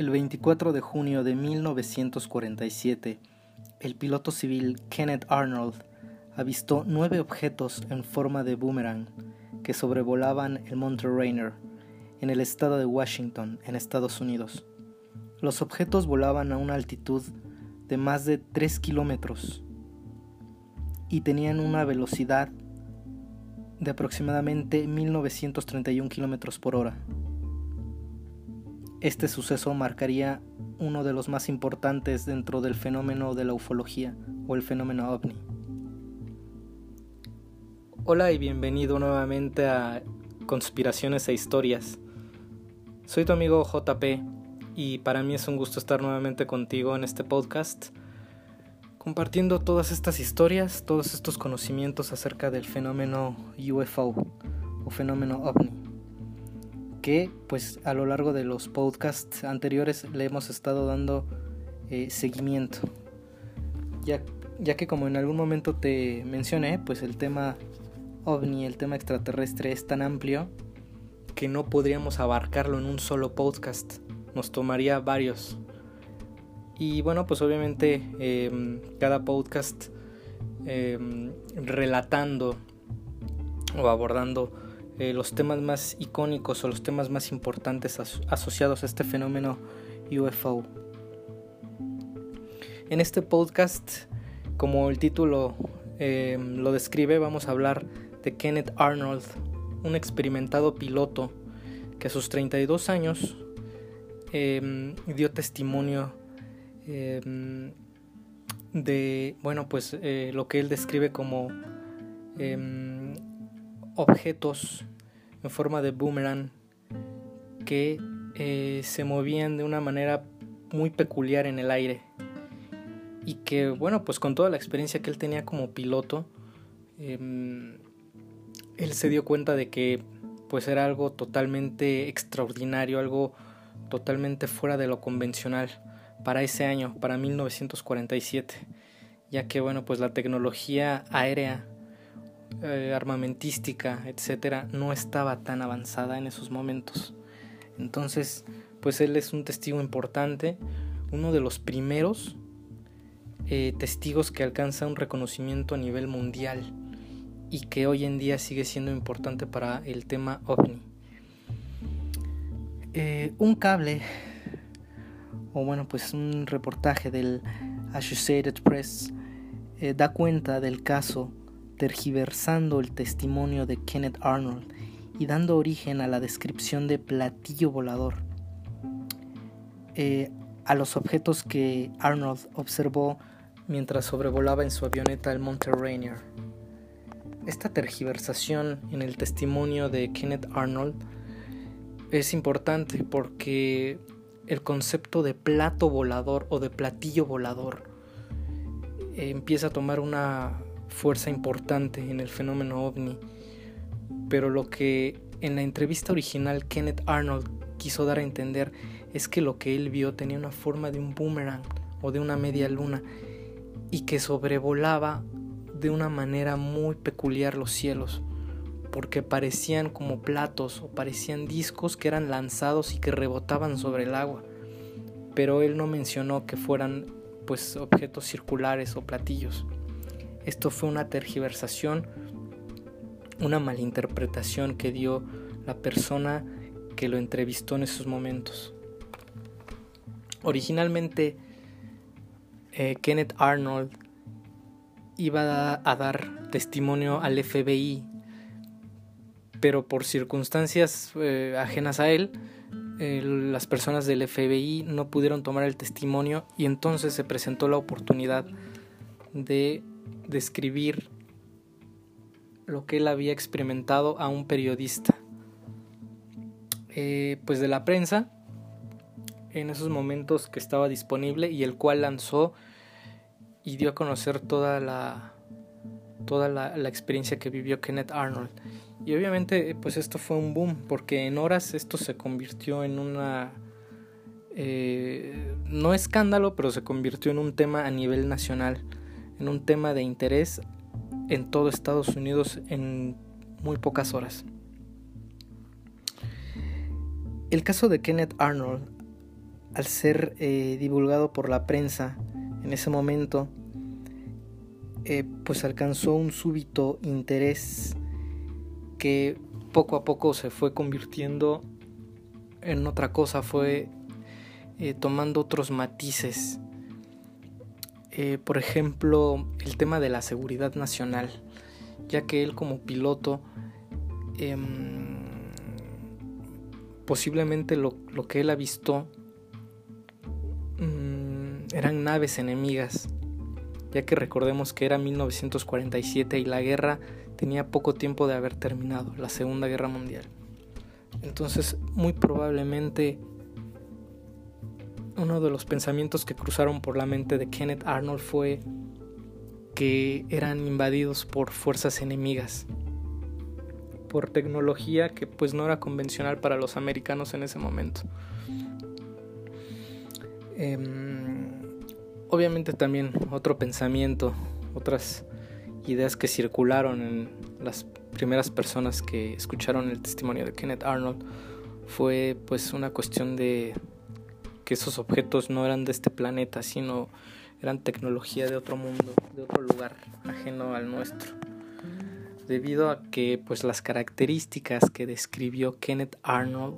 El 24 de junio de 1947, el piloto civil Kenneth Arnold avistó nueve objetos en forma de boomerang que sobrevolaban el Monte Rainier en el estado de Washington, en Estados Unidos. Los objetos volaban a una altitud de más de 3 kilómetros y tenían una velocidad de aproximadamente 1931 kilómetros por hora. Este suceso marcaría uno de los más importantes dentro del fenómeno de la ufología o el fenómeno ovni. Hola y bienvenido nuevamente a Conspiraciones e Historias. Soy tu amigo JP y para mí es un gusto estar nuevamente contigo en este podcast, compartiendo todas estas historias, todos estos conocimientos acerca del fenómeno UFO o fenómeno ovni que pues a lo largo de los podcasts anteriores le hemos estado dando eh, seguimiento. Ya, ya que como en algún momento te mencioné, pues el tema ovni, el tema extraterrestre es tan amplio que no podríamos abarcarlo en un solo podcast. Nos tomaría varios. Y bueno, pues obviamente em, cada podcast em, relatando o abordando eh, los temas más icónicos o los temas más importantes asociados a este fenómeno UFO. En este podcast, como el título eh, lo describe, vamos a hablar de Kenneth Arnold, un experimentado piloto que a sus 32 años em, dio testimonio em, de, bueno, pues eh, lo que él describe como em, objetos en forma de boomerang que eh, se movían de una manera muy peculiar en el aire. Y que bueno pues con toda la experiencia que él tenía como piloto em, él se dio cuenta de que pues era algo totalmente extraordinario algo totalmente fuera de lo convencional para ese año para 1947 ya que bueno pues la tecnología aérea eh, armamentística, etcétera, no estaba tan avanzada en esos momentos. Entonces, pues él es un testigo importante, uno de los primeros eh, testigos que alcanza un reconocimiento a nivel mundial y que hoy en día sigue siendo importante para el tema ovni. Eh, un cable, o bueno, pues un reportaje del Associated Press da cuenta del caso tergiversando el testimonio de Kenneth Arnold y dando origen a la descripción de platillo volador, eh, a los objetos que Arnold observó mientras sobrevolaba en su avioneta el Monte Rainier. Esta tergiversación en el testimonio de Kenneth Arnold es importante porque el concepto de plato volador o de platillo volador eh, empieza a tomar una fuerza importante en el fenómeno ovni, pero lo que en la entrevista original Kenneth Arnold quiso dar a entender es que lo que él vio tenía una forma de un boomerang o de una media luna y que sobrevolaba de una manera muy peculiar los cielos, porque parecían como platos o parecían discos que eran lanzados y que rebotaban sobre el agua. Pero él no mencionó que fueran pues objetos circulares o platillos. Esto fue una tergiversación, una malinterpretación que dio la persona que lo entrevistó en esos momentos. Originalmente, eh, Kenneth Arnold iba a, dar testimonio al FBI, pero por circunstancias eh, ajenas a él, las personas del FBI no pudieron tomar el testimonio y entonces se presentó la oportunidad de describir lo que él había experimentado a un periodista. Eh, pues de la prensa, en esos momentos que estaba disponible y el cual lanzó y dio a conocer toda la toda la, experiencia que vivió Kenneth Arnold. Y obviamente pues esto fue un boom porque en horas esto se convirtió en una eh, no escándalo, pero se convirtió en un tema a nivel nacional en un tema de interés en todo Estados Unidos en muy pocas horas. El caso de Kenneth Arnold al ser eh, divulgado por la prensa en ese momento, eh, pues alcanzó un súbito interés que poco a poco se fue convirtiendo en otra cosa, fue eh, tomando otros matices. Por ejemplo, el tema de la seguridad nacional, ya que él como piloto em, posiblemente lo, que él avistó mm, eran naves enemigas, ya que recordemos que era 1947 y la guerra tenía poco tiempo de haber terminado, la Segunda Guerra Mundial. Entonces, muy probablemente uno de los pensamientos que cruzaron por la mente de Kenneth Arnold fue que eran invadidos por fuerzas enemigas por tecnología que pues no era convencional para los americanos en ese momento. Em, obviamente también otro pensamiento, otras ideas que circularon en las primeras personas que escucharon el testimonio de Kenneth Arnold fue pues una cuestión de que esos objetos no eran de este planeta, sino eran tecnología de otro mundo, de otro lugar ajeno al nuestro debido a que pues las características que describió Kenneth Arnold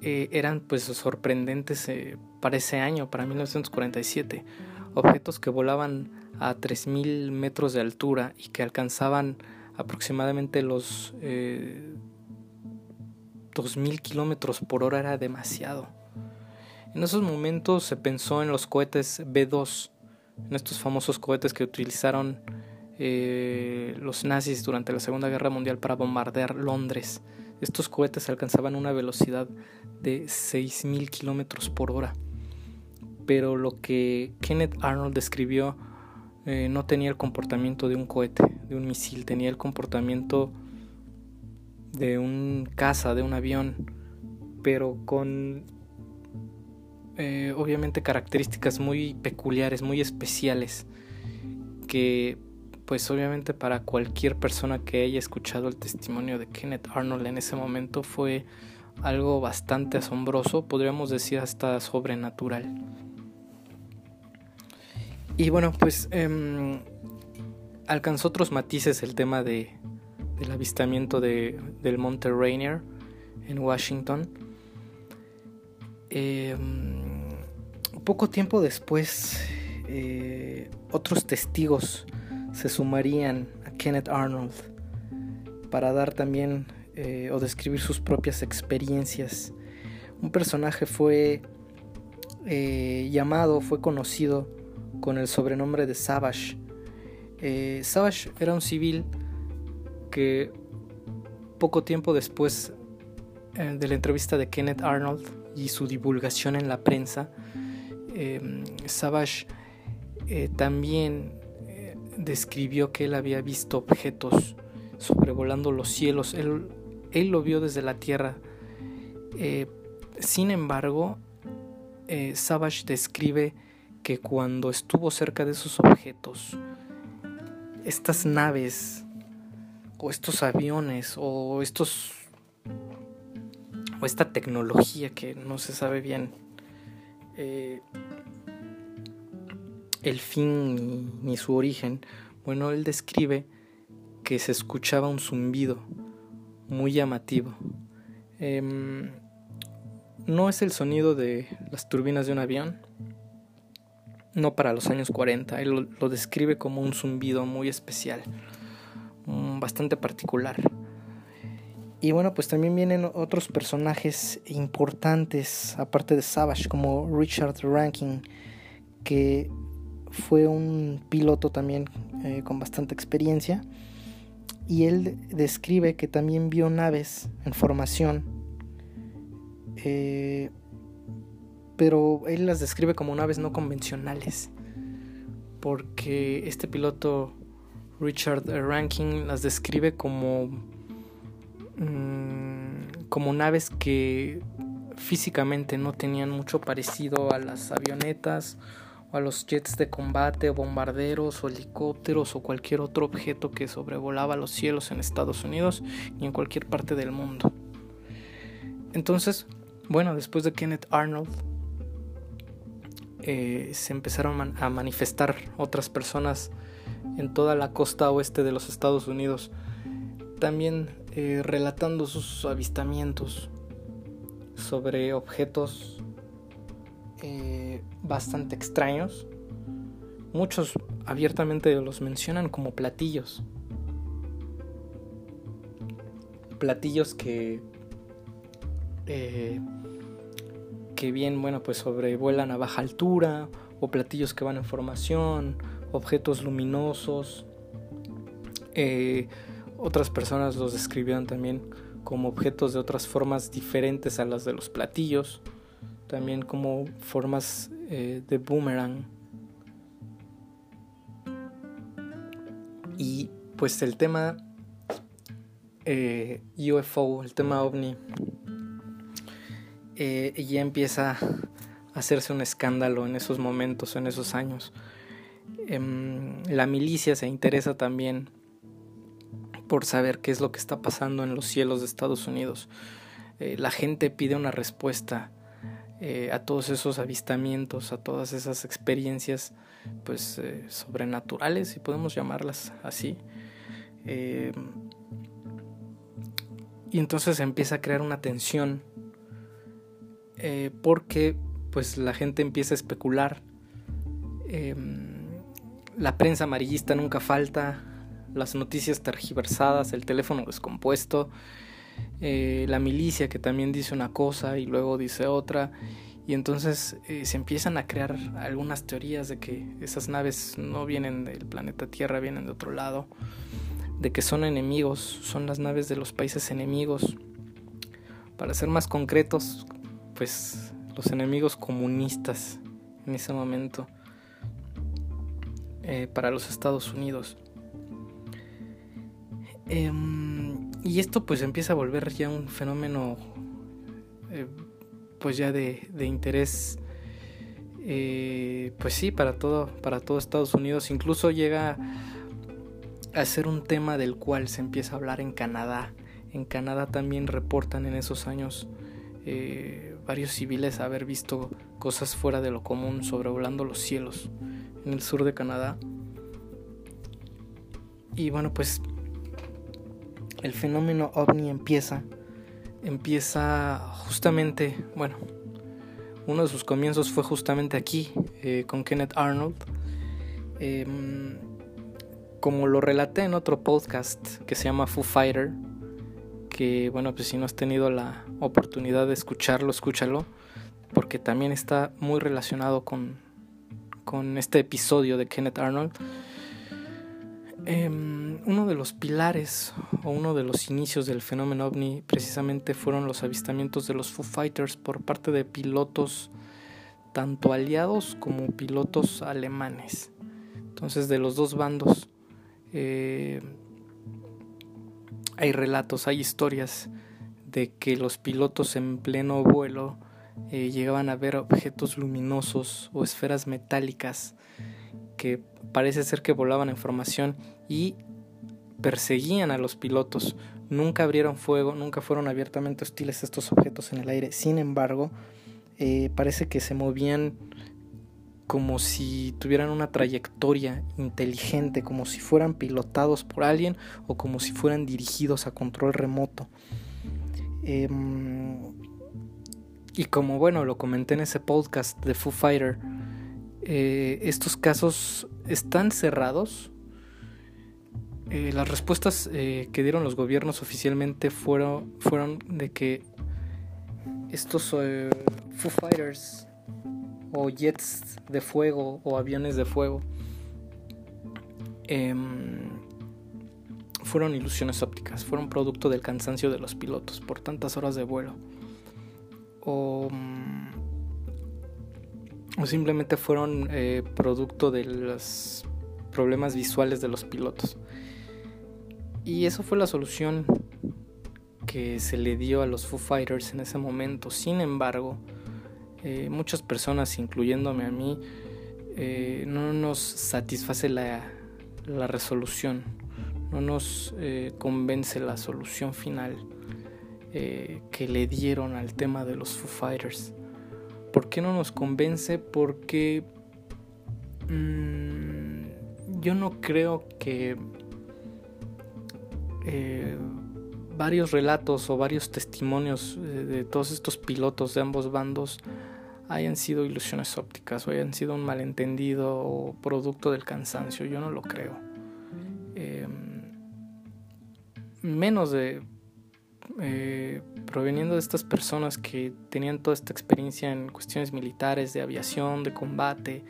eh, eran pues sorprendentes eh, para ese año, para 1947, objetos que volaban a 3.000 metros de altura y que alcanzaban aproximadamente los 2.000 eh, kilómetros por hora era demasiado. En esos momentos se pensó en los cohetes B-2, en estos famosos cohetes que utilizaron eh, los nazis durante la Segunda Guerra Mundial para bombardear Londres. Estos cohetes alcanzaban una velocidad de 6.000 kilómetros por hora. Pero lo que Kenneth Arnold describió eh, no tenía el comportamiento de un cohete, de un misil, tenía el comportamiento de un caza, de un avión, pero con eh, obviamente características muy peculiares, muy especiales, que pues obviamente para cualquier persona que haya escuchado el testimonio de Kenneth Arnold en ese momento fue algo bastante asombroso, podríamos decir hasta sobrenatural. Y bueno, pues em, alcanzó otros matices el tema de, del avistamiento de, del Monte Rainier en Washington. Em, poco tiempo después, eh, otros testigos se sumarían a Kenneth Arnold para dar también eh, o describir sus propias experiencias. Un personaje fue eh, llamado, fue conocido con el sobrenombre de Savage. Savage era un civil que poco tiempo después de la entrevista de Kenneth Arnold y su divulgación en la prensa, Savage también describió que él había visto objetos sobrevolando los cielos. Él, él lo vio desde la tierra. Eh, sin embargo, eh, Savage describe que cuando estuvo cerca de esos objetos, estas naves o estos aviones o estos o esta tecnología que no se sabe bien eh, el fin ni, su origen, bueno, él describe que se escuchaba un zumbido muy llamativo. Em, no es el sonido de las turbinas de un avión, no para los años 40, él lo, describe como un zumbido muy especial, mm, bastante particular. Y bueno, pues también vienen otros personajes importantes, aparte de Savage, como Richard Rankin, que fue un piloto también eh, con bastante experiencia. Y él describe que también vio naves en formación, eh, pero él las describe como naves no convencionales, porque este piloto Richard Rankin las describe como, mm, como naves que físicamente no tenían mucho parecido a las avionetas a los jets de combate, o bombarderos o helicópteros o cualquier otro objeto que sobrevolaba los cielos en Estados Unidos y en cualquier parte del mundo. Entonces, bueno, después de Kenneth Arnold, eh, se empezaron a manifestar otras personas en toda la costa oeste de los Estados Unidos, también eh, relatando sus avistamientos sobre objetos eh, bastante extraños. Muchos abiertamente los mencionan como platillos. Platillos que eh, que bien, bueno, pues sobrevuelan a baja altura, o platillos que van en formación, objetos luminosos. Eh, otras personas los describieron también como objetos de otras formas diferentes a las de los platillos, también como formas eh, de boomerang. Y pues el tema UFO, el tema ovni, eh, ya empieza a hacerse un escándalo en esos momentos, en esos años. Em, la milicia se interesa también por saber qué es lo que está pasando en los cielos de Estados Unidos. Eh, la gente pide una respuesta eh, a todos esos avistamientos, a todas esas experiencias pues sobrenaturales, si podemos llamarlas así. Y entonces empieza a crear una tensión eh, porque pues la gente empieza a especular. La prensa amarillista nunca falta, las noticias tergiversadas, el teléfono descompuesto, eh, la milicia que también dice una cosa y luego dice otra. Y entonces eh, se empiezan a crear algunas teorías de que esas naves no vienen del planeta Tierra, vienen de otro lado, de que son enemigos, son las naves de los países enemigos. Para ser más concretos, pues los enemigos comunistas en ese momento eh, para los Estados Unidos. Em, y esto pues empieza a volver ya un fenómeno eh, pues ya de, de interés eh, pues sí para todo para todo Estados Unidos incluso llega a ser un tema del cual se empieza a hablar en Canadá en Canadá también reportan en esos años varios civiles haber visto cosas fuera de lo común sobrevolando los cielos en el sur de Canadá. Y bueno, pues el fenómeno ovni empieza, empieza justamente, bueno, uno de sus comienzos fue justamente aquí, eh, con Kenneth Arnold. Em, como lo relaté en otro podcast que se llama Foo Fighter, que bueno, pues si no has tenido la oportunidad de escucharlo, escúchalo, porque también está muy relacionado con, con este episodio de Kenneth Arnold. Em, uno de los pilares o uno de los inicios del fenómeno ovni precisamente fueron los avistamientos de los Foo Fighters por parte de pilotos tanto aliados como pilotos alemanes. Entonces de los dos bandos eh, hay relatos, hay historias de que los pilotos en pleno vuelo eh, llegaban a ver objetos luminosos o esferas metálicas que parece ser que volaban en formación y perseguían a los pilotos. Nunca abrieron fuego, nunca fueron abiertamente hostiles estos objetos en el aire. Sin embargo, eh, parece que se movían como si tuvieran una trayectoria inteligente, como si fueran pilotados por alguien o como si fueran dirigidos a control remoto. Em, y como bueno, lo comenté en ese podcast de Foo Fighter, eh, estos casos están cerrados. Eh, las respuestas eh, que dieron los gobiernos oficialmente fueron, fueron de que estos Foo Fighters o jets de fuego o aviones de fuego em, fueron ilusiones ópticas, fueron producto del cansancio de los pilotos por tantas horas de vuelo. O, mm, simplemente fueron eh, producto de los problemas visuales de los pilotos. Y eso fue la solución que se le dio a los Foo Fighters en ese momento. Sin embargo, eh, muchas personas, incluyéndome a mí, eh, no nos satisface la, resolución, no nos eh, convence la solución final. que le dieron al tema de los Foo Fighters. ¿Por qué no nos convence? Porque mm, yo no creo que eh, varios relatos o varios testimonios eh, de todos estos pilotos de ambos bandos hayan sido ilusiones ópticas o hayan sido un malentendido o producto del cansancio. Yo no lo creo. Em, menos de eh, proveniendo de estas personas que tenían toda esta experiencia en cuestiones militares, de aviación, de combate,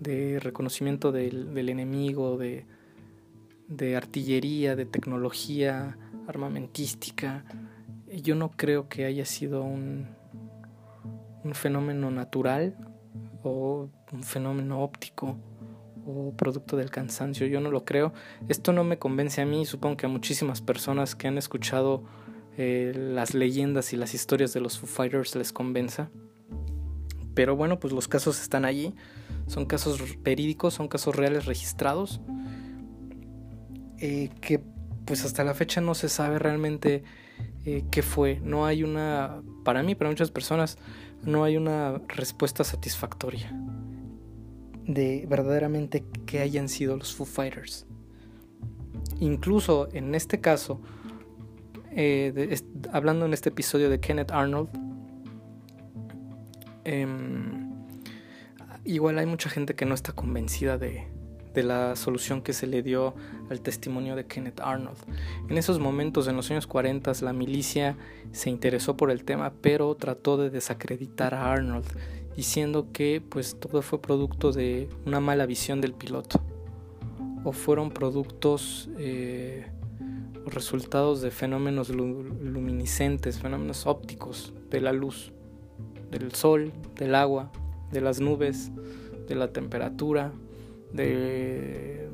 de reconocimiento del, enemigo, de, de artillería, de tecnología armamentística. Yo no creo que haya sido un, un fenómeno natural o un fenómeno óptico o producto del cansancio. Yo no lo creo. Esto no me convence a mí, supongo que a muchísimas personas que han escuchado eh, las leyendas y las historias de los Foo Fighters les convenza. Pero bueno, pues los casos están allí. Son casos verídicos, son casos reales registrados. Eh, que pues hasta la fecha no se sabe realmente eh, qué fue. No hay una, para mí, para muchas personas, no hay una respuesta satisfactoria de verdaderamente que hayan sido los Foo Fighters. Incluso en este caso, eh, hablando en este episodio de Kenneth Arnold, em, igual hay mucha gente que no está convencida de, de la solución que se le dio al testimonio de Kenneth Arnold. En esos momentos, en los años 40, la milicia se interesó por el tema, pero trató de desacreditar a Arnold diciendo que pues todo fue producto de una mala visión del piloto o fueron productos eh, resultados de fenómenos luminiscentes, fenómenos ópticos de la luz, del sol, del agua, de las nubes, de la temperatura, de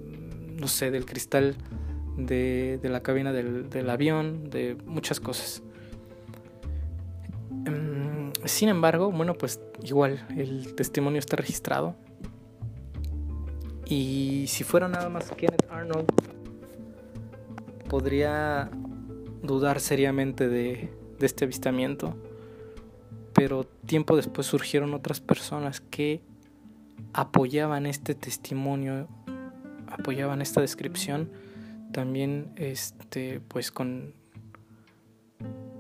no sé, del cristal de, la cabina del, del avión, de muchas cosas. Em, sin embargo, bueno, pues igual el testimonio está registrado. Y si fuera nada más Kenneth Arnold, podría dudar seriamente de, de este avistamiento. Pero tiempo después surgieron otras personas que apoyaban este testimonio, apoyaban esta descripción, también este, pues con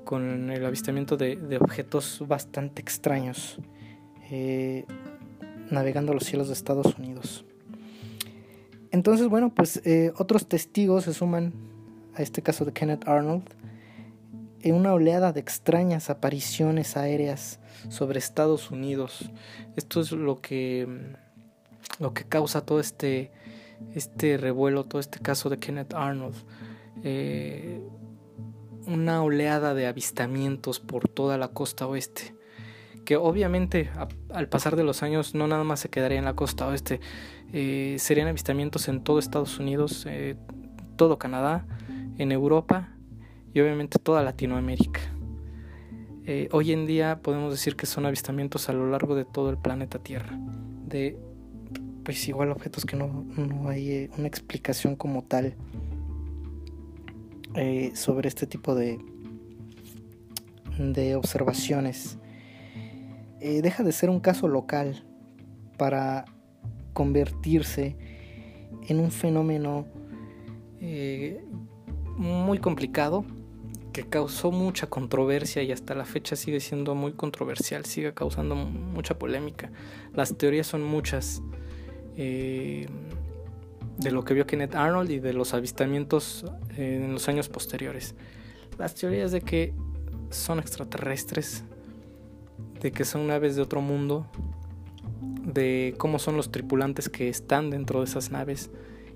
con el avistamiento de, objetos bastante extraños eh, navegando los cielos de Estados Unidos. Entonces, bueno, pues eh, otros testigos se suman a este caso de Kenneth Arnold en una oleada de extrañas apariciones aéreas sobre Estados Unidos. Esto es lo que, lo que causa todo este, este revuelo, todo este caso de Kenneth Arnold. Eh, una oleada de avistamientos por toda la costa oeste, que obviamente al pasar de los años no nada más se quedaría en la costa oeste, eh, serían avistamientos en todo Estados Unidos, eh, todo Canadá, en Europa y obviamente toda Latinoamérica. Eh, hoy en día podemos decir que son avistamientos a lo largo de todo el planeta Tierra, de pues igual objetos que no, no hay una explicación como tal eh, sobre este tipo de, de observaciones. Eh, deja de ser un caso local para convertirse en un fenómeno eh, muy complicado que causó mucha controversia y hasta la fecha sigue siendo muy controversial, sigue causando mucha polémica. Las teorías son muchas de lo que vio Kenneth Arnold y de los avistamientos eh, en los años posteriores. Las teorías de que son extraterrestres, de que son naves de otro mundo, de cómo son los tripulantes que están dentro de esas naves,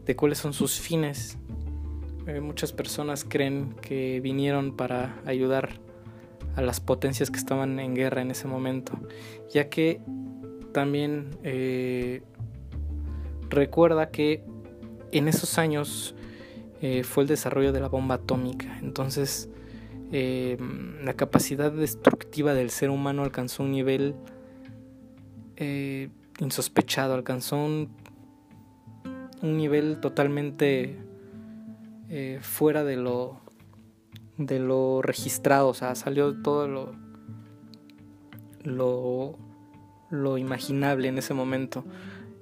de cuáles son sus fines. Eh, muchas personas creen que vinieron para ayudar a las potencias que estaban en guerra en ese momento, ya que también eh, recuerda que en esos años eh, fue el desarrollo de la bomba atómica. Entonces, la capacidad destructiva del ser humano alcanzó un nivel insospechado, alcanzó un nivel totalmente fuera de lo, de lo registrado, o sea, salió todo lo, lo, lo imaginable en ese momento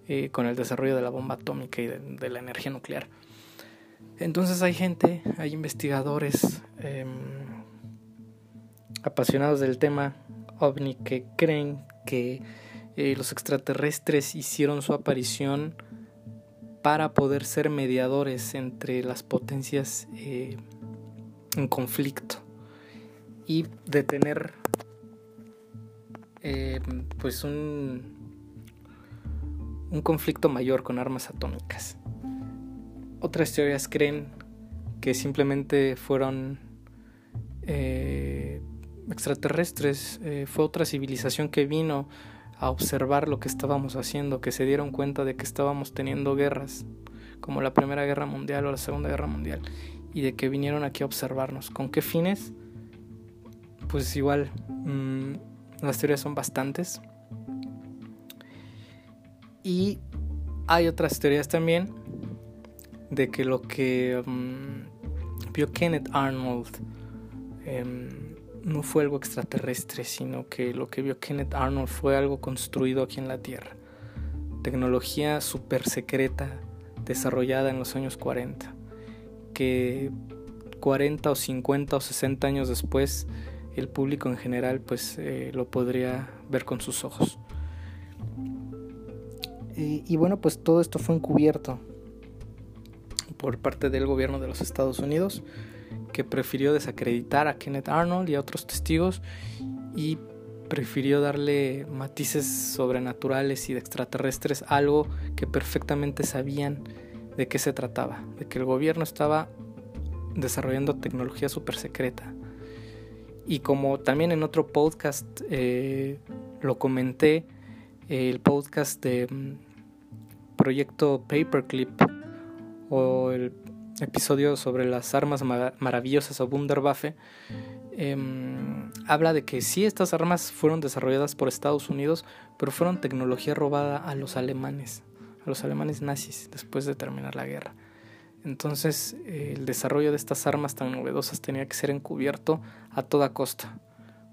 eh, con el desarrollo de la bomba atómica y de, la energía nuclear. Entonces hay gente, hay investigadores em, apasionados del tema ovni que creen que eh, los extraterrestres hicieron su aparición para poder ser mediadores entre las potencias eh, en conflicto y detener eh, pues un, un conflicto mayor con armas atómicas. Otras teorías creen que simplemente fueron eh, extraterrestres, fue otra civilización que vino a observar lo que estábamos haciendo, que se dieron cuenta de que estábamos teniendo guerras, como la Primera Guerra Mundial o la Segunda Guerra Mundial, y de que vinieron aquí a observarnos. ¿Con qué fines? Pues igual, mm, las teorías son bastantes. Y hay otras teorías también de que lo que mm, vio Kenneth Arnold em, no fue algo extraterrestre, sino que lo que vio Kenneth Arnold fue algo construido aquí en la Tierra. Tecnología súper secreta desarrollada en los años 40, que 40 o 50 o 60 años después el público en general pues eh, lo podría ver con sus ojos. y bueno, pues todo esto fue encubierto por parte del gobierno de los Estados Unidos que prefirió desacreditar a Kenneth Arnold y a otros testigos y prefirió darle matices sobrenaturales y de extraterrestres, algo que perfectamente sabían de qué se trataba, de que el gobierno estaba desarrollando tecnología super secreta. Y como también en otro podcast eh, lo comenté, el podcast de mm, Proyecto Paperclip o el episodio sobre las armas maravillosas o Wunderwaffe, em, habla de que sí, estas armas fueron desarrolladas por Estados Unidos, pero fueron tecnología robada a los alemanes, a los alemanes nazis, después de terminar la guerra. Entonces, el desarrollo de estas armas tan novedosas tenía que ser encubierto a toda costa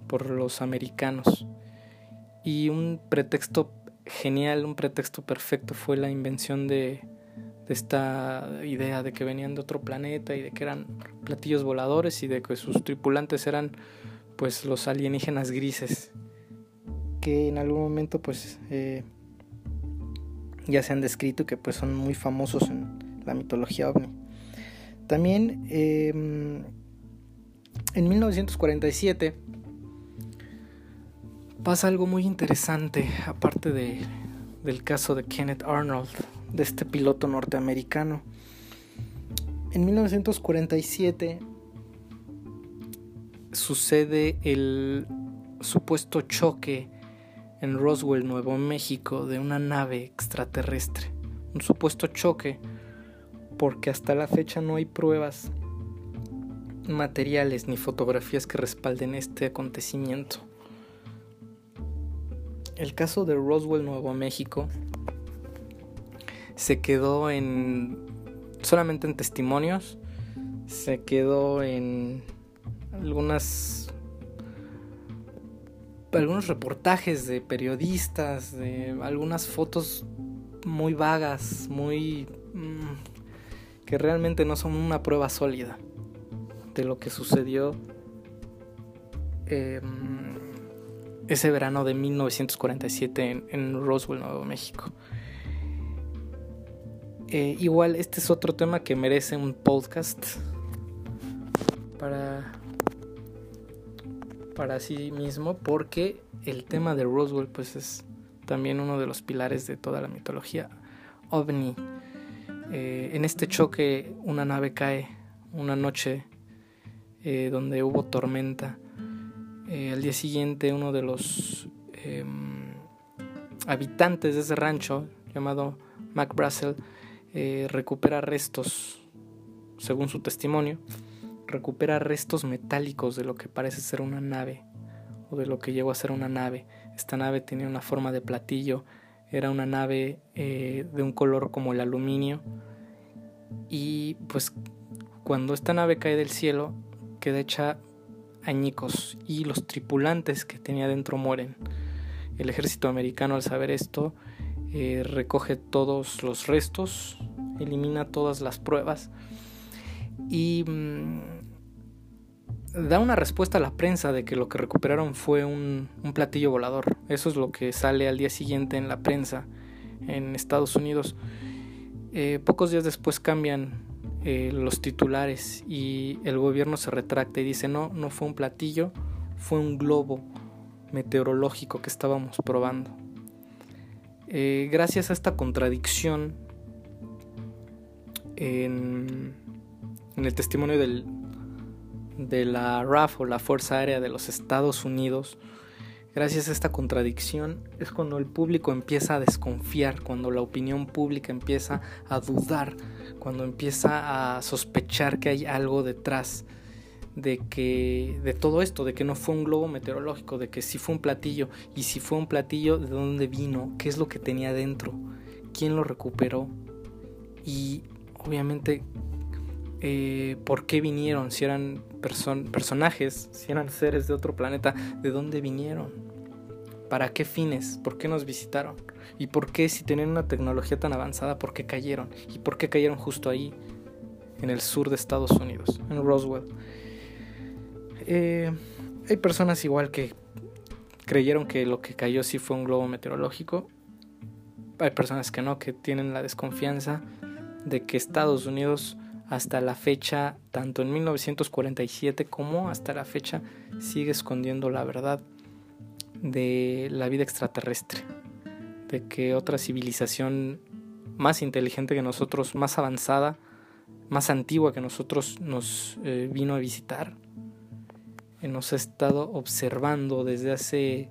por los americanos. Y un pretexto genial, un pretexto perfecto fue la invención de de esta idea de que venían de otro planeta y de que eran platillos voladores y de que sus tripulantes eran pues los alienígenas grises. Que en algún momento pues eh, ya se han descrito que pues son muy famosos en la mitología ovni. También em, en 1947 pasa algo muy interesante aparte de, del caso de Kenneth Arnold de este piloto norteamericano. En 1947 sucede el supuesto choque en Roswell, Nuevo México, de una nave extraterrestre. Un supuesto choque porque hasta la fecha no hay pruebas materiales ni fotografías que respalden este acontecimiento. El caso de Roswell, Nuevo México, se quedó en solamente en testimonios, se quedó en algunas algunos reportajes de periodistas, de algunas fotos muy vagas, muy mm, que realmente no son una prueba sólida de lo que sucedió em, ese verano de 1947 en, en Roswell, Nuevo México. Eh, igual este es otro tema que merece un podcast para, para sí mismo porque el tema de Roswell pues es también uno de los pilares de toda la mitología ovni. Eh, en este choque una nave cae una noche eh, donde hubo tormenta. al día siguiente uno de los em, habitantes de ese rancho llamado Mac Brassel eh, recupera restos, según su testimonio, recupera restos metálicos de lo que parece ser una nave o de lo que llegó a ser una nave. Esta nave tenía una forma de platillo, era una nave eh, de un color como el aluminio y pues cuando esta nave cae del cielo queda hecha añicos y los tripulantes que tenía dentro mueren. El ejército americano al saber esto eh, recoge todos los restos, elimina todas las pruebas y mm, da una respuesta a la prensa de que lo que recuperaron fue un, platillo volador. Eso es lo que sale al día siguiente en la prensa en Estados Unidos. Eh, pocos días después cambian eh, los titulares y el gobierno se retracta y dice no, no fue un platillo, fue un globo meteorológico que estábamos probando. Eh, gracias a esta contradicción en, en el testimonio del, de la RAF o la Fuerza Aérea de los Estados Unidos, gracias a esta contradicción es cuando el público empieza a desconfiar, cuando la opinión pública empieza a dudar, cuando empieza a sospechar que hay algo detrás de que de todo esto, de que no fue un globo meteorológico, de que sí fue un platillo y si fue un platillo, ¿de dónde vino? ¿Qué es lo que tenía dentro? ¿Quién lo recuperó? Y obviamente eh, por qué vinieron, si eran personajes, si eran seres de otro planeta, de dónde vinieron, para qué fines, por qué nos visitaron y por qué si tenían una tecnología tan avanzada, por qué cayeron y por qué cayeron justo ahí, en el sur de Estados Unidos, en Roswell. Eh, hay personas igual que creyeron que lo que cayó sí fue un globo meteorológico. Hay personas que no, que tienen la desconfianza de que Estados Unidos hasta la fecha, tanto en 1947 como hasta la fecha, sigue escondiendo la verdad de la vida extraterrestre, de que otra civilización más inteligente que nosotros, más avanzada, más antigua que nosotros nos eh, vino a visitar, ha estado observando desde hace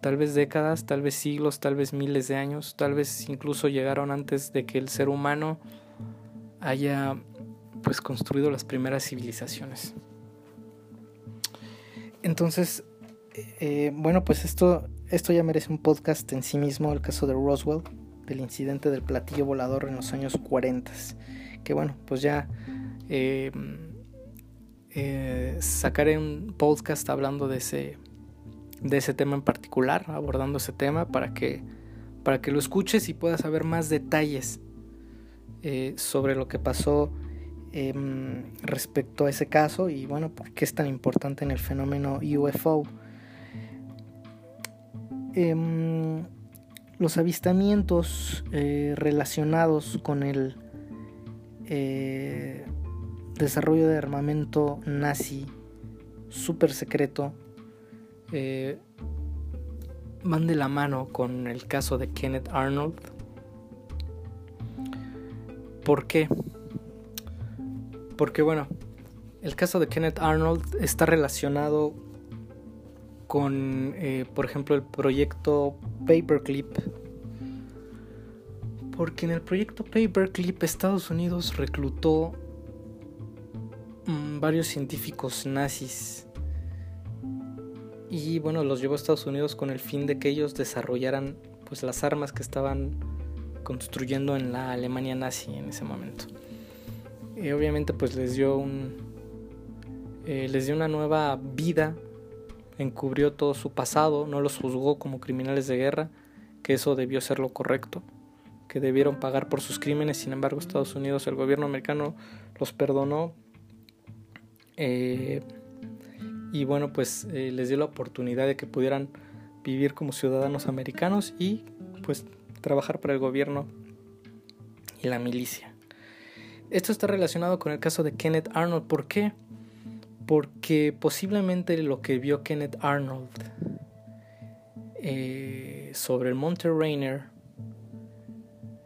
tal vez décadas, tal vez siglos, tal vez miles de años, tal vez incluso llegaron antes de que el ser humano haya pues construido las primeras civilizaciones. Entonces, eh, bueno, pues esto, esto ya merece un podcast en sí mismo, el caso de Roswell, del incidente del platillo volador en los años 40, que bueno, pues ya eh, eh, sacaré un podcast hablando de ese, de ese tema en particular, abordando ese tema para que, para que lo escuches y puedas saber más detalles eh, sobre lo que pasó em, respecto a ese caso y bueno, por qué es tan importante en el fenómeno UFO. Em, los avistamientos eh, relacionados con el desarrollo de armamento nazi super secreto van de la mano con el caso de Kenneth Arnold ¿Por qué? Porque bueno, el caso de Kenneth Arnold está relacionado con, eh, por ejemplo, el proyecto Paperclip. Porque en el proyecto Paperclip Estados Unidos reclutó varios científicos nazis. Y bueno, los llevó a Estados Unidos con el fin de que ellos desarrollaran pues las armas que estaban construyendo en la Alemania nazi en ese momento. Y obviamente pues les dio un eh, les dio una nueva vida, encubrió todo su pasado, no los juzgó como criminales de guerra, que eso debió ser lo correcto, que debieron pagar por sus crímenes, sin embargo Estados Unidos, el gobierno americano los perdonó eh, y bueno pues eh, les dio la oportunidad de que pudieran vivir como ciudadanos americanos y pues trabajar para el gobierno y la milicia. Esto está relacionado con el caso de Kenneth Arnold. ¿Por qué? Porque posiblemente lo que vio Kenneth Arnold eh, sobre el Monte Rainer,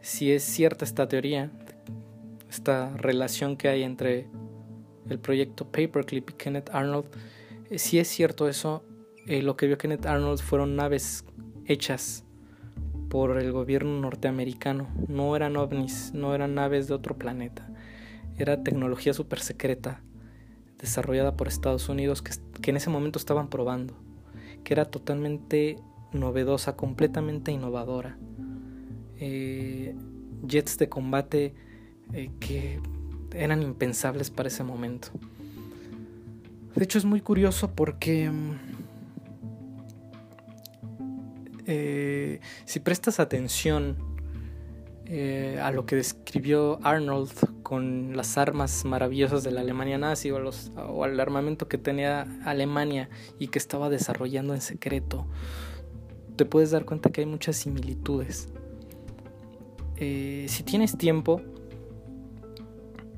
si es cierta esta teoría, esta relación que hay entre el proyecto Paperclip y Kenneth Arnold, eh, si es cierto eso, eh, lo que vio Kenneth Arnold fueron naves hechas por el gobierno norteamericano. No eran ovnis, no eran naves de otro planeta. Era tecnología super secreta desarrollada por Estados Unidos que, en ese momento estaban probando, que era totalmente novedosa, completamente innovadora. Eh, jets de combate que eran impensables para ese momento. De hecho es muy curioso porque mm, eh, si prestas atención eh, a lo que describió Arnold con las armas maravillosas de la Alemania nazi o, al armamento que tenía Alemania y que estaba desarrollando en secreto, te puedes dar cuenta que hay muchas similitudes. Eh, si tienes tiempo,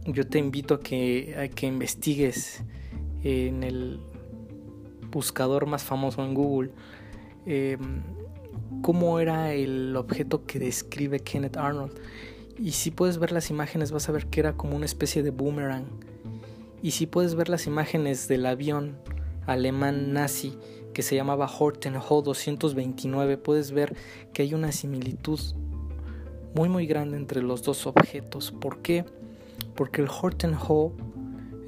yo te invito a que, a que investigues en el buscador más famoso en Google em, cómo era el objeto que describe Kenneth Arnold. Y si puedes ver las imágenes vas a ver que era como una especie de boomerang. Y si puedes ver las imágenes del avión alemán nazi que se llamaba Horten Ho 229, puedes ver que hay una similitud muy muy grande entre los dos objetos. ¿Por qué? Porque el Horten Ho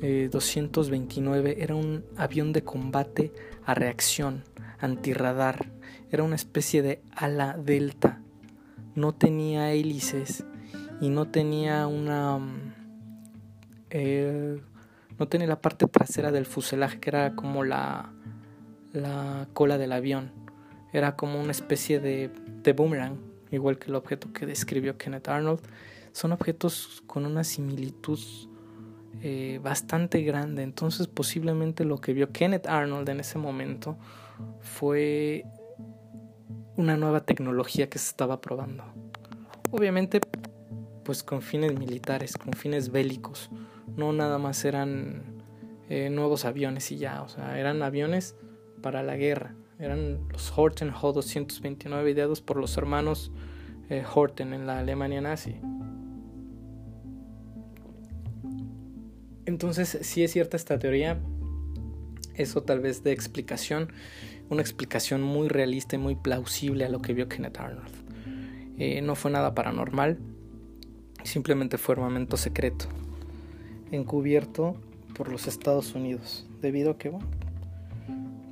229 era un avión de combate a reacción, antirradar. Era una especie de ala delta. No tenía hélices y no tenía una... Mm, eh, no tenía la parte trasera del fuselaje que era como la, la cola del avión. Era como una especie de, de boomerang, igual que el objeto que describió Kenneth Arnold. Son objetos con una similitud eh, bastante grande. Entonces posiblemente lo que vio Kenneth Arnold en ese momento fue una nueva tecnología que se estaba probando. Obviamente pues con fines militares, con fines bélicos. No nada más eran eh, nuevos aviones y ya, o sea, eran aviones para la guerra. Eran los Horten Ho-229 ideados por los hermanos eh, Horten en la Alemania nazi. Entonces, si es cierta esta teoría, eso tal vez de explicación, una explicación muy realista y muy plausible a lo que vio Kenneth Arnold. Eh, no fue nada paranormal, simplemente fue armamento secreto, encubierto por los Estados Unidos, debido a que, bueno,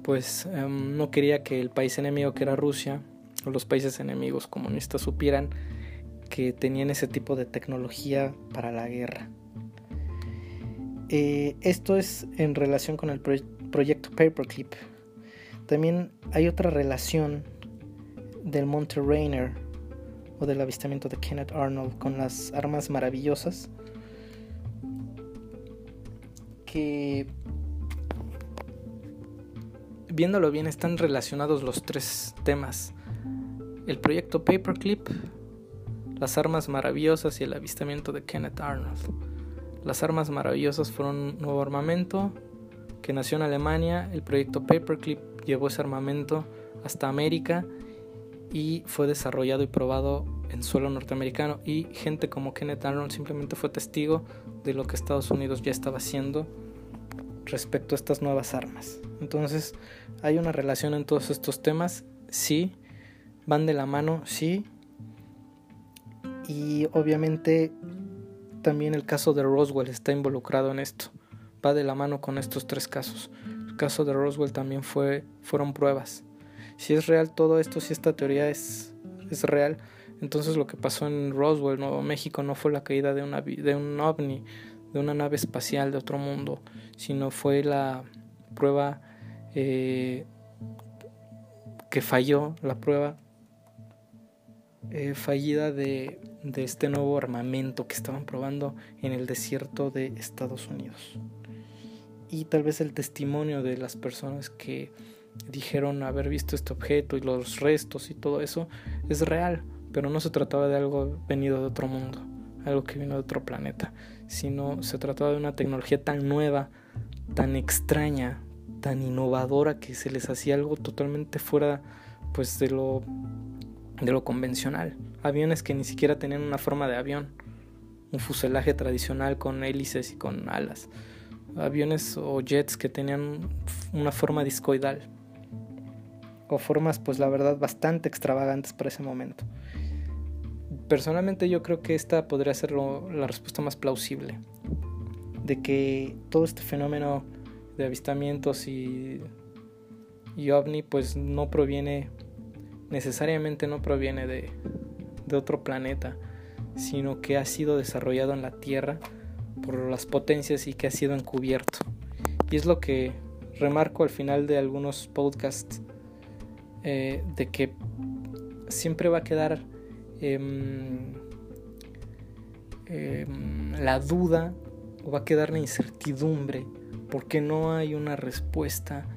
pues em, no quería que el país enemigo que era Rusia, o los países enemigos comunistas supieran que tenían ese tipo de tecnología para la guerra. Eh, esto es en relación con el proyecto Paperclip. También hay otra relación del Monte Rainer o del avistamiento de Kenneth Arnold con las armas maravillosas que viéndolo bien están relacionados los tres temas. El proyecto Paperclip, las armas maravillosas y el avistamiento de Kenneth Arnold. Las armas maravillosas fueron un nuevo armamento que nació en Alemania. El proyecto Paperclip llevó ese armamento hasta América y fue desarrollado y probado en suelo norteamericano. Y gente como Kenneth Arnold simplemente fue testigo de lo que Estados Unidos ya estaba haciendo respecto a estas nuevas armas. Entonces, ¿hay una relación en todos estos temas? Sí. ¿Van de la mano? Sí. Y obviamente también el caso de Roswell está involucrado en esto. Va de la mano con estos tres casos. El caso de Roswell también fue, fueron pruebas. Si es real todo esto, si esta teoría es, es real, entonces lo que pasó en Roswell, Nuevo México, no fue la caída de, una, de un ovni, de una nave espacial de otro mundo, sino fue la prueba eh, que falló, la prueba eh, fallida de, de este nuevo armamento que estaban probando en el desierto de Estados Unidos. Y tal vez el testimonio de las personas que dijeron haber visto este objeto y los restos y todo eso es real, pero no se trataba de algo venido de otro mundo, algo que vino de otro planeta, sino se trataba de una tecnología tan nueva, tan extraña, tan innovadora que se les hacía algo totalmente fuera pues de lo de lo convencional. Aviones que ni siquiera tenían una forma de avión. Un fuselaje tradicional con hélices y con alas. Aviones o jets que tenían una forma discoidal. O formas, pues la verdad, bastante extravagantes para ese momento. Personalmente yo creo que esta podría ser la respuesta más plausible. De que todo este fenómeno de avistamientos y, y ovni pues no proviene necesariamente no proviene de, otro planeta, sino que ha sido desarrollado en la Tierra por las potencias y que ha sido encubierto. Y es lo que remarco al final de algunos podcasts eh, de que siempre va a quedar em, em, la duda o va a quedar la incertidumbre porque no hay una respuesta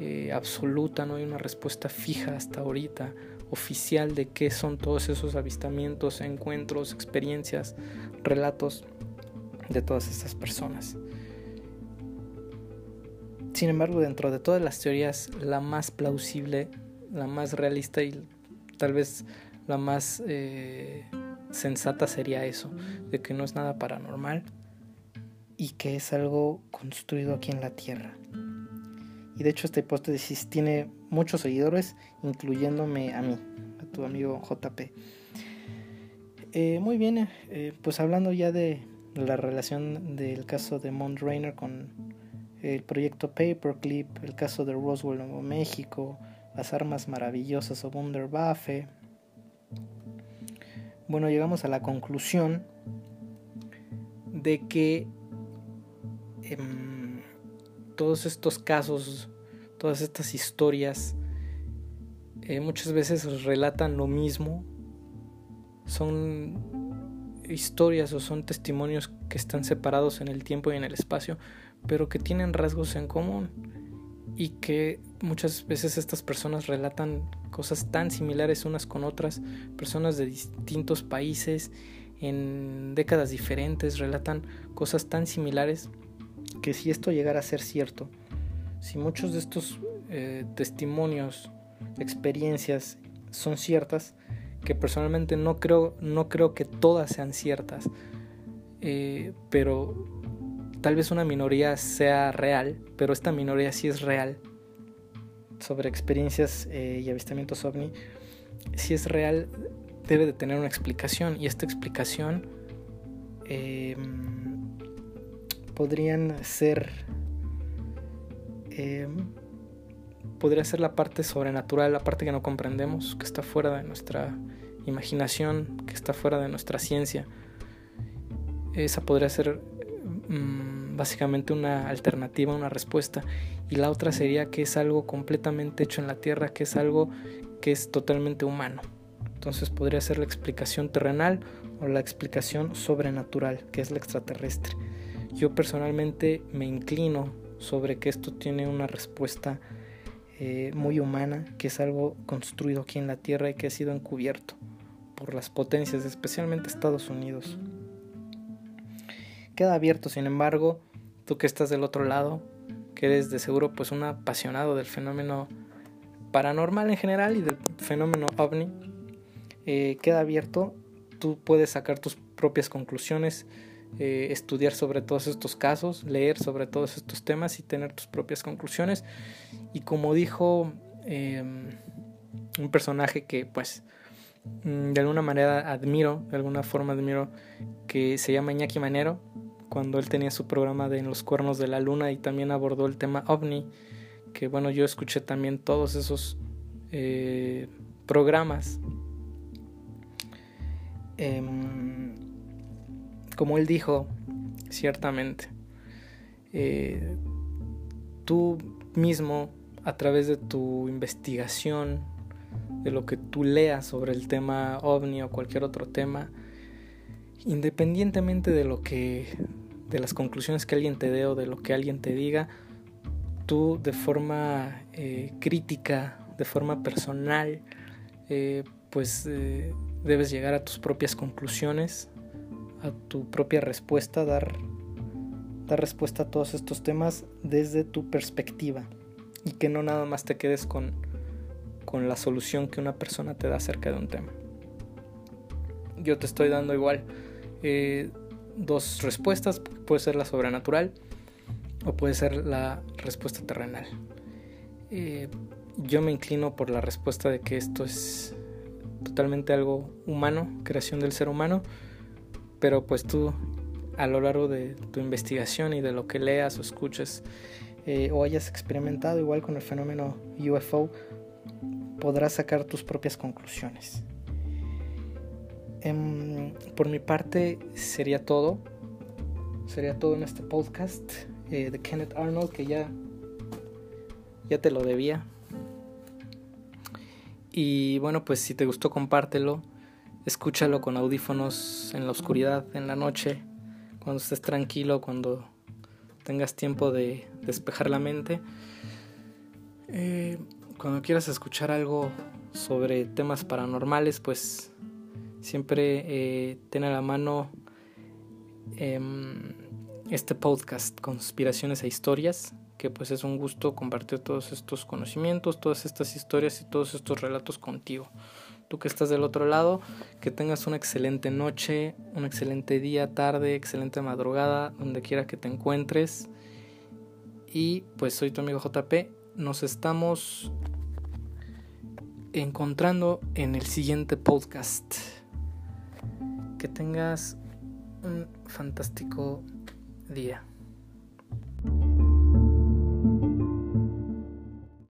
eh, absoluta, no hay una respuesta fija hasta ahorita oficial de qué son todos esos avistamientos, encuentros, experiencias, relatos de todas estas personas. Sin embargo, dentro de todas las teorías, la más plausible, la más realista y tal vez la más eh, sensata sería eso, de que no es nada paranormal y que es algo construido aquí en la Tierra. Y de hecho esta hipótesis tiene muchos seguidores, incluyéndome a mí, a tu amigo JP. Eh, muy bien, eh, pues hablando ya de la relación del caso de Mont Rainer con el proyecto Paperclip, el caso de Roswell, Nuevo México, las armas maravillosas o Wunderwaffe. Bueno, llegamos a la conclusión de que em, todos estos casos, todas estas historias, eh, muchas veces relatan lo mismo. Son historias o son testimonios que están separados en el tiempo y en el espacio, pero que tienen rasgos en común y que muchas veces estas personas relatan cosas tan similares unas con otras, personas de distintos países en décadas diferentes relatan cosas tan similares que si esto llegara a ser cierto, si muchos de estos eh, testimonios, experiencias son ciertas, que personalmente no creo, no creo que todas sean ciertas, eh, pero tal vez una minoría sea real, pero esta minoría sí es real sobre experiencias eh, y avistamientos ovni, si es real debe de tener una explicación y esta explicación em, podrían ser em, podría ser la parte sobrenatural, la parte que no comprendemos, que está fuera de nuestra imaginación, que está fuera de nuestra ciencia. Esa podría ser mm, básicamente una alternativa, una respuesta. Y la otra sería que es algo completamente hecho en la Tierra, que es algo que es totalmente humano. Entonces podría ser la explicación terrenal o la explicación sobrenatural, que es la extraterrestre. Yo personalmente me inclino sobre que esto tiene una respuesta eh, muy humana, que es algo construido aquí en la Tierra y que ha sido encubierto por las potencias, especialmente Estados Unidos. Queda abierto, sin embargo, tú que estás del otro lado, que eres de seguro pues un apasionado del fenómeno paranormal en general y del fenómeno ovni, eh, queda abierto, tú puedes sacar tus propias conclusiones, eh, estudiar sobre todos estos casos, leer sobre todos estos temas y tener tus propias conclusiones. Y como dijo em, un personaje que pues Mm, de alguna manera admiro, de alguna forma admiro, que se llama Iñaki Manero, cuando él tenía su programa de En los cuernos de la luna y también abordó el tema ovni, que bueno, yo escuché también todos esos eh, programas. Em, como él dijo, ciertamente, eh, tú mismo, a través de tu investigación, de lo que tú leas sobre el tema ovni o cualquier otro tema, independientemente de lo que de las conclusiones que alguien te dé o de lo que alguien te diga, tú de forma eh, crítica, de forma personal, eh, pues debes llegar a tus propias conclusiones, a tu propia respuesta, dar, respuesta a todos estos temas desde tu perspectiva y que no nada más te quedes con con la solución que una persona te da acerca de un tema. Yo te estoy dando igual eh, dos respuestas, puede ser la sobrenatural o puede ser la respuesta terrenal. Eh, yo me inclino por la respuesta de que esto es totalmente algo humano, creación del ser humano, pero pues tú a lo largo de tu investigación y de lo que leas o escuches eh, o hayas experimentado igual con el fenómeno UFO, podrás sacar tus propias conclusiones. Em, por mi parte sería todo. Sería todo en este podcast eh, de Kenneth Arnold que ya ya te lo debía. Y bueno, pues si te gustó, compártelo. Escúchalo con audífonos en la oscuridad, en la noche, cuando estés tranquilo, cuando tengas tiempo de despejar la mente. Eh, cuando quieras escuchar algo sobre temas paranormales, pues siempre eh, ten a la mano em, este podcast, Conspiraciones e Historias, que pues es un gusto compartir todos estos conocimientos, todas estas historias y todos estos relatos contigo. Tú que estás del otro lado, que tengas una excelente noche, un excelente día, tarde, excelente madrugada, donde quiera que te encuentres. Y pues soy tu amigo JP. Nos estamos encontrando en el siguiente podcast. Que tengas un fantástico día.